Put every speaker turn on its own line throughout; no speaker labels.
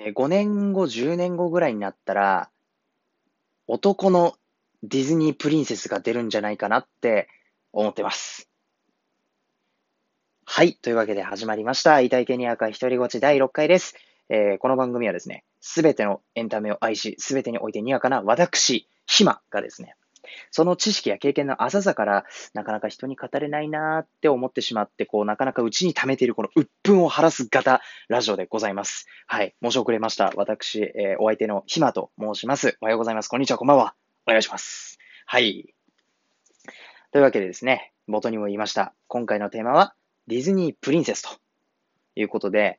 5年後、10年後ぐらいになったら、男のディズニープリンセスが出るんじゃないかなって思ってます。はい。というわけで始まりました。遺体系に赤一人ごち第6回です。えー、この番組はですね、すべてのエンタメを愛し、すべてにおいてにわかな私、ひまがですね、その知識や経験の浅さから、なかなか人に語れないなーって思ってしまって、こう、なかなか内に溜めているこの鬱憤を晴らす型ラジオでございます。はい。申し遅れました。私、えー、お相手のひまと申します。おはようございます。こんにちは、こんばんは。お願いします。はい。というわけでですね、冒頭にも言いました。今回のテーマは、ディズニープリンセスということで、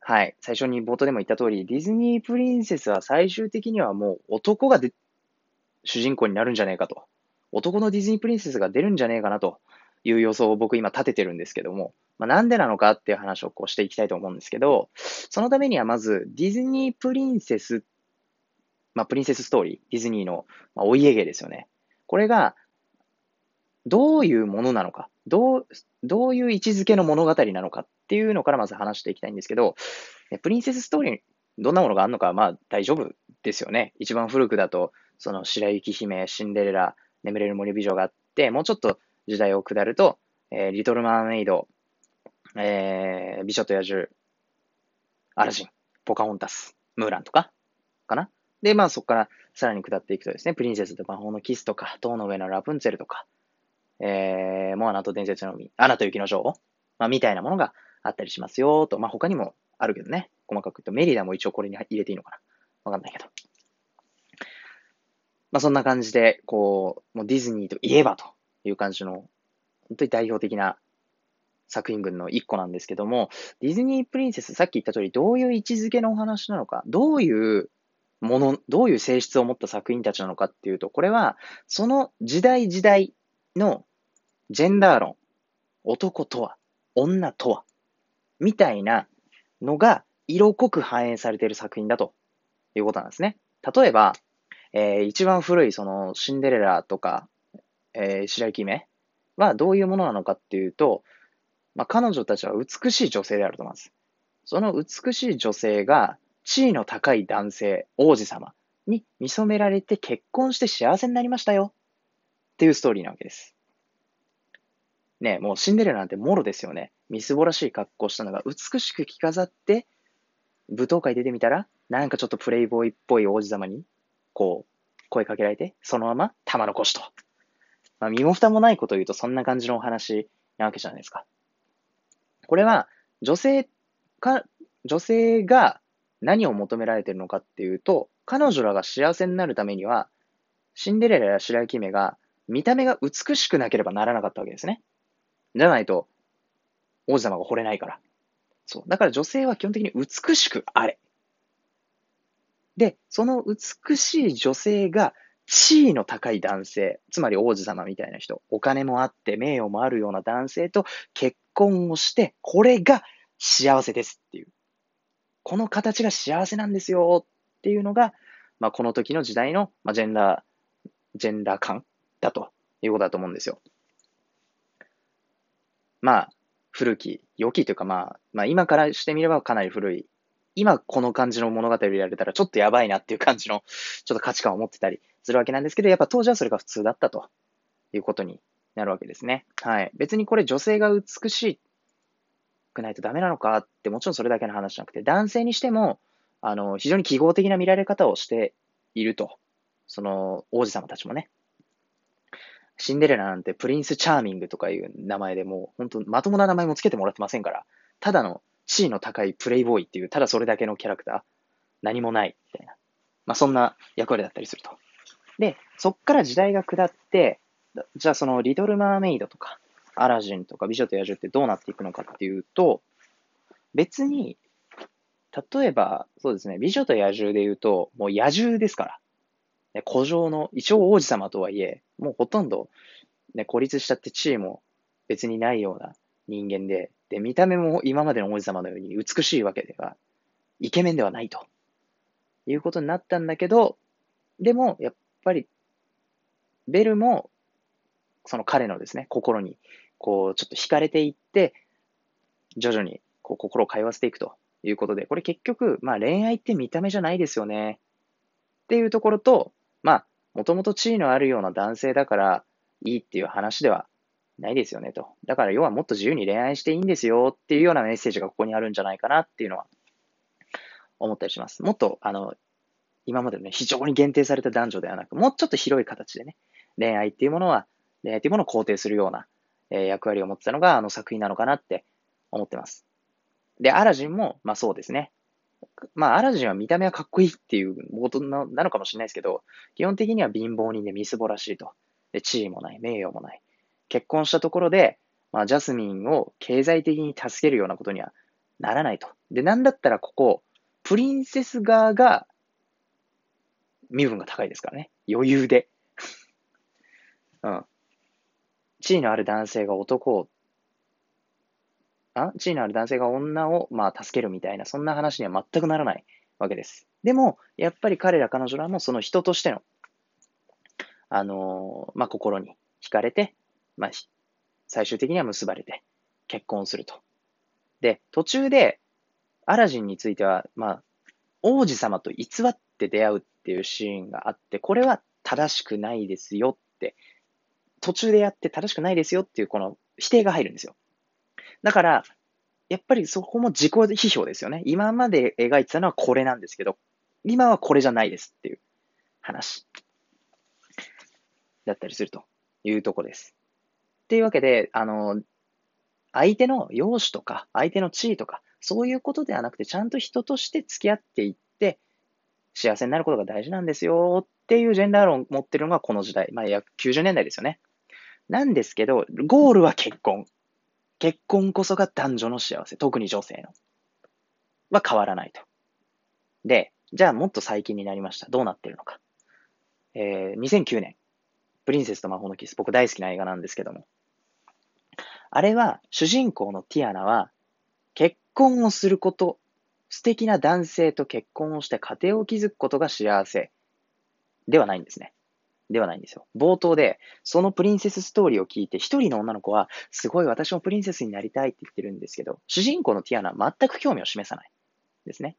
はい。最初に冒頭でも言った通り、ディズニープリンセスは最終的にはもう男がで主人公になるんじゃねえかと。男のディズニープリンセスが出るんじゃねえかなという予想を僕今立ててるんですけども、まあ、なんでなのかっていう話をこうしていきたいと思うんですけど、そのためにはまずディズニープリンセス、まあ、プリンセスストーリー、ディズニーの、ま、お家芸ですよね。これが、どういうものなのか、どう、どういう位置づけの物語なのかっていうのからまず話していきたいんですけど、プリンセスストーリー、どんなものがあるのかまあ大丈夫ですよね。一番古くだと、その白雪姫、シンデレラ、眠れる森美女があって、もうちょっと時代を下ると、えー、リトル・マーメイド、えー、美女と野獣、アラジン、ポカホンタス、ムーランとか、かな？で、まあそこからさらに下っていくとですね、プリンセスと魔法のキスとか、塔の上のラプンツェルとか、えー、モアナと伝説の海、アナと雪の女王、まあみたいなものがあったりしますよと、まあ他にもあるけどね、細かく言うとメリダも一応これに入れていいのかな。わかんないけど。まあそんな感じで、こう、もうディズニーといえばという感じの、本当に代表的な作品群の一個なんですけども、ディズニープリンセス、さっき言った通り、どういう位置づけのお話なのか、どういうもの、どういう性質を持った作品たちなのかっていうと、これは、その時代時代のジェンダー論、男とは、女とは、みたいなのが色濃く反映されている作品だということなんですね。例えば、えー、一番古いそのシンデレラとか、えー、白雪姫はどういうものなのかっていうと、まあ、彼女たちは美しい女性であると思います。その美しい女性が地位の高い男性、王子様に見初められて結婚して幸せになりましたよっていうストーリーなわけです。ね、もうシンデレラなんてもろですよね。みすぼらしい格好したのが美しく着飾って、舞踏会出てみたら、なんかちょっとプレイボーイっぽい王子様にこう、声かけられて、そのまま玉残しと。まあ、身も蓋もないことを言うとそんな感じのお話なわけじゃないですか。これは、女性か、女性が何を求められてるのかっていうと、彼女らが幸せになるためには、シンデレラや白雪姫が見た目が美しくなければならなかったわけですね。じゃないと、王子様が惚れないから。そう。だから女性は基本的に美しくあれ。で、その美しい女性が地位の高い男性、つまり王子様みたいな人、お金もあって名誉もあるような男性と結婚をして、これが幸せですっていう。この形が幸せなんですよっていうのが、まあ、この時の時代の、まあ、ジェンダー、ジェンダー感だということだと思うんですよ。まあ、古き、良きというか、まあ、まあ、今からしてみればかなり古い今この感じの物語をやられたらちょっとやばいなっていう感じのちょっと価値観を持ってたりするわけなんですけど、やっぱ当時はそれが普通だったということになるわけですね。はい。別にこれ女性が美しくないとダメなのかってもちろんそれだけの話じゃなくて、男性にしても、あの、非常に記号的な見られ方をしていると。その王子様たちもね。シンデレラなんてプリンスチャーミングとかいう名前でもう本当まともな名前もつけてもらってませんから、ただの地位の高いプレイボーイっていう、ただそれだけのキャラクター、何もない、みたいな。まあ、そんな役割だったりすると。で、そっから時代が下って、じゃあそのリトル・マーメイドとか、アラジンとか美女と野獣ってどうなっていくのかっていうと、別に、例えば、そうですね、美女と野獣で言うと、もう野獣ですから。古城の、一応王子様とはいえ、もうほとんど、ね、孤立しちゃって地位も別にないような人間で、で、見た目も今までの王子様のように美しいわけでは、イケメンではないと。いうことになったんだけど、でも、やっぱり、ベルも、その彼のですね、心に、こう、ちょっと惹かれていって、徐々に、こう、心を通わせていくということで、これ結局、まあ恋愛って見た目じゃないですよね。っていうところと、まあ、もともと地位のあるような男性だからいいっていう話ではないですよねと。だから要はもっと自由に恋愛していいんですよっていうようなメッセージがここにあるんじゃないかなっていうのは思ったりします。もっと、あの、今までのね、非常に限定された男女ではなく、もうちょっと広い形でね、恋愛っていうものは、恋愛っていうものを肯定するような、えー、役割を持ってたのがあの作品なのかなって思ってます。で、アラジンも、まあそうですね。まあ、アラジンは見た目はかっこいいっていう冒頭なのかもしれないですけど、基本的には貧乏人でみすぼらしいと。で、地位もない、名誉もない。結婚したところで、まあ、ジャスミンを経済的に助けるようなことにはならないと。で、なんだったらここ、プリンセス側が身分が高いですからね。余裕で。うん。地位のある男性が男を、あ？地位のある男性が女を、まあ、助けるみたいな、そんな話には全くならないわけです。でも、やっぱり彼ら彼女らもその人としての、あのー、まあ、心に惹かれて、まあ、最終的には結ばれて、結婚すると。で、途中で、アラジンについては、まあ、王子様と偽って出会うっていうシーンがあって、これは正しくないですよって、途中でやって正しくないですよっていうこの否定が入るんですよ。だから、やっぱりそこも自己批評ですよね。今まで描いてたのはこれなんですけど、今はこれじゃないですっていう話だったりするというとこです。っていうわけで、あの、相手の容姿とか、相手の地位とか、そういうことではなくて、ちゃんと人として付き合っていって、幸せになることが大事なんですよっていうジェンダー論を持ってるのがこの時代。まあ、約90年代ですよね。なんですけど、ゴールは結婚。結婚こそが男女の幸せ。特に女性の。は変わらないと。で、じゃあもっと最近になりました。どうなってるのか。えー、2009年。プリンセスと魔法のキス。僕大好きな映画なんですけども。あれは、主人公のティアナは、結婚をすること、素敵な男性と結婚をして家庭を築くことが幸せではないんですね。ではないんですよ。冒頭で、そのプリンセスストーリーを聞いて、一人の女の子は、すごい私もプリンセスになりたいって言ってるんですけど、主人公のティアナは全く興味を示さない。ですね。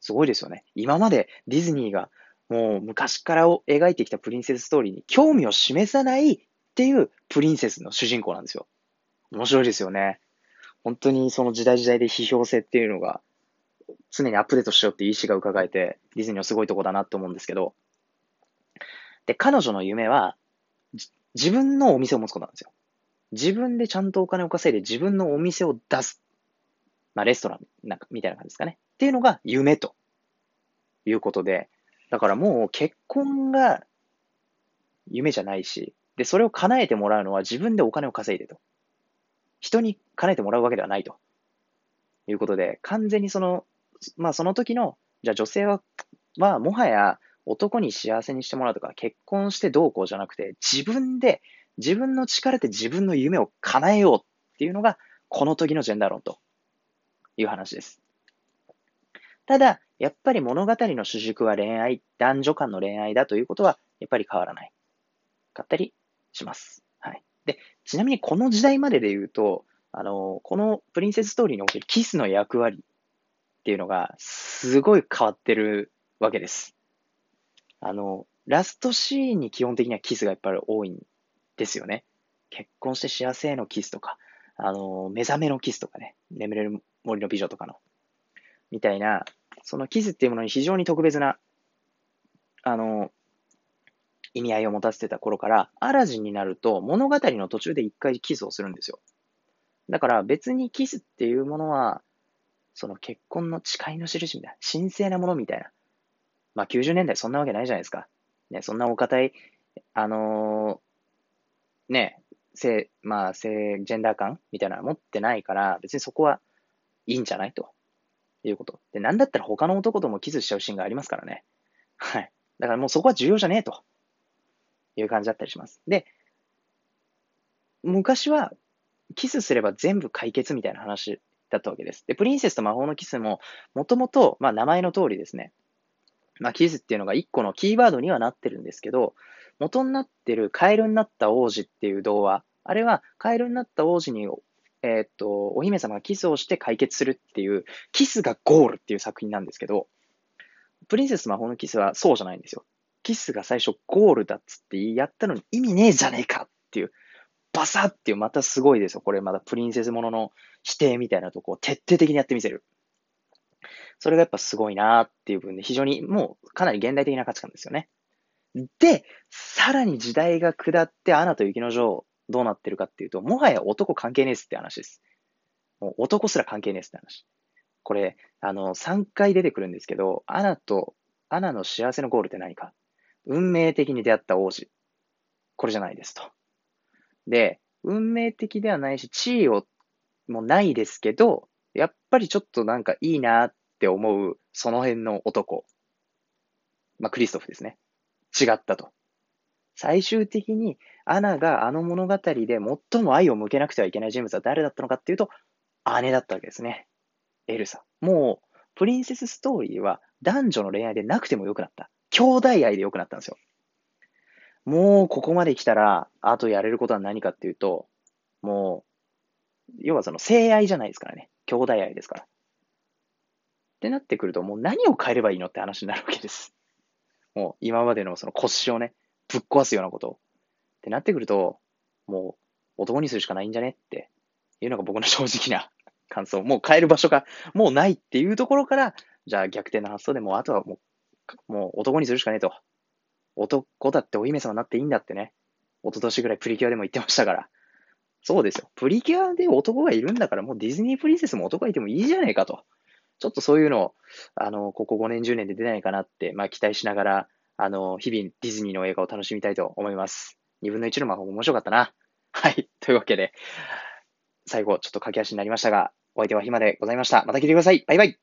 すごいですよね。今までディズニーがもう昔からを描いてきたプリンセスストーリーに興味を示さないっていうプリンセスの主人公なんですよ。面白いですよね。本当にその時代時代で批評性っていうのが常にアップデートしようって意思が伺えて、ディズニーはすごいとこだなって思うんですけど、で、彼女の夢は、自分のお店を持つことなんですよ。自分でちゃんとお金を稼いで自分のお店を出す。まあ、レストランなんかみたいな感じですかね。っていうのが夢ということで、だからもう結婚が夢じゃないし、で、それを叶えてもらうのは自分でお金を稼いでと。人に叶えてもらうわけではないと。いうことで、完全にその、まあその時の、じゃあ女性は、はもはや男に幸せにしてもらうとか、結婚してどうこうじゃなくて、自分で、自分の力で自分の夢を叶えようっていうのが、この時のジェンダー論という話です。ただ、やっぱり物語の主軸は恋愛、男女間の恋愛だということは、やっぱり変わらない。かったりします。はい。で、ちなみにこの時代までで言うと、あの、このプリンセスストーリーにおけるキスの役割っていうのが、すごい変わってるわけです。あの、ラストシーンに基本的にはキスがやっぱり多いんですよね。結婚して幸せへのキスとか、あの、目覚めのキスとかね、眠れる森の美女とかの、みたいな、そのキスっていうものに非常に特別な、あの、意味合いを持たせてた頃から、アラジンになると物語の途中で一回キスをするんですよ。だから別にキスっていうものは、その結婚の誓いの印みたいな、神聖なものみたいな、まあ90年代そんなわけないじゃないですか。ね、そんなお堅い、あのー、ね、性、まあ性、ジェンダー感みたいなの持ってないから、別にそこはいいんじゃないということ。で、なんだったら他の男ともキスしちゃうシーンがありますからね。はい。だからもうそこは重要じゃねえという感じだったりします。で、昔はキスすれば全部解決みたいな話だったわけです。で、プリンセスと魔法のキスも、もともと、まあ名前の通りですね。まあ、キスっていうのが一個のキーワードにはなってるんですけど、元になってるカエルになった王子っていう童話、あれはカエルになった王子にえ、っと、お姫様がキスをして解決するっていう、キスがゴールっていう作品なんですけど、プリンセス魔法のキスはそうじゃないんですよ。キスが最初ゴールだっつってやったのに意味ねえじゃねえかっていう、バサっていう、またすごいですよ。これまだプリンセスものの否定みたいなとこを徹底的にやってみせる。それがやっぱすごいなっていう分で、非常にもうかなり現代的な価値観ですよね。で、さらに時代が下って、アナと雪の女王、どうなってるかっていうと、もはや男関係ねえっすって話です。もう男すら関係ねえっすって話。これ、あの、3回出てくるんですけど、アナと、アナの幸せのゴールって何か運命的に出会った王子。これじゃないですと。で、運命的ではないし、地位をもないですけど、やっぱりちょっとなんかいいなって思う、その辺の男。まあ、クリストフですね。違ったと。最終的に、アナがあの物語で最も愛を向けなくてはいけない人物は誰だったのかっていうと、姉だったわけですね。エルサ。もう、プリンセスストーリーは男女の恋愛でなくてもよくなった。兄弟愛でよくなったんですよ。もうここまで来たら、あとやれることは何かっていうと、もう、要はその性愛じゃないですからね。兄弟愛ですから。ってなってくると、もう何を変えればいいのって話になるわけです。もう今までのその腰をね、ぶっ壊すようなこと。ってなってくると、もう男にするしかないんじゃねっていうのが僕の正直な 感想。もう変える場所がもうないっていうところから、じゃあ逆転の発想でもうあとはもう、もう男にするしかねえと。男だってお姫様になっていいんだってね。一昨年ぐらいプリキュアでも言ってましたから。そうですよ。プリキュアで男がいるんだから、もうディズニープリンセスも男がいてもいいじゃないかと。ちょっとそういうのを、あの、ここ5年、10年で出ないかなって、まあ期待しながら、あの、日々ディズニーの映画を楽しみたいと思います。二分の一の魔法も面白かったな。はい。というわけで、最後、ちょっと駆け足になりましたが、お相手は暇でございました。また来てください。バイバイ。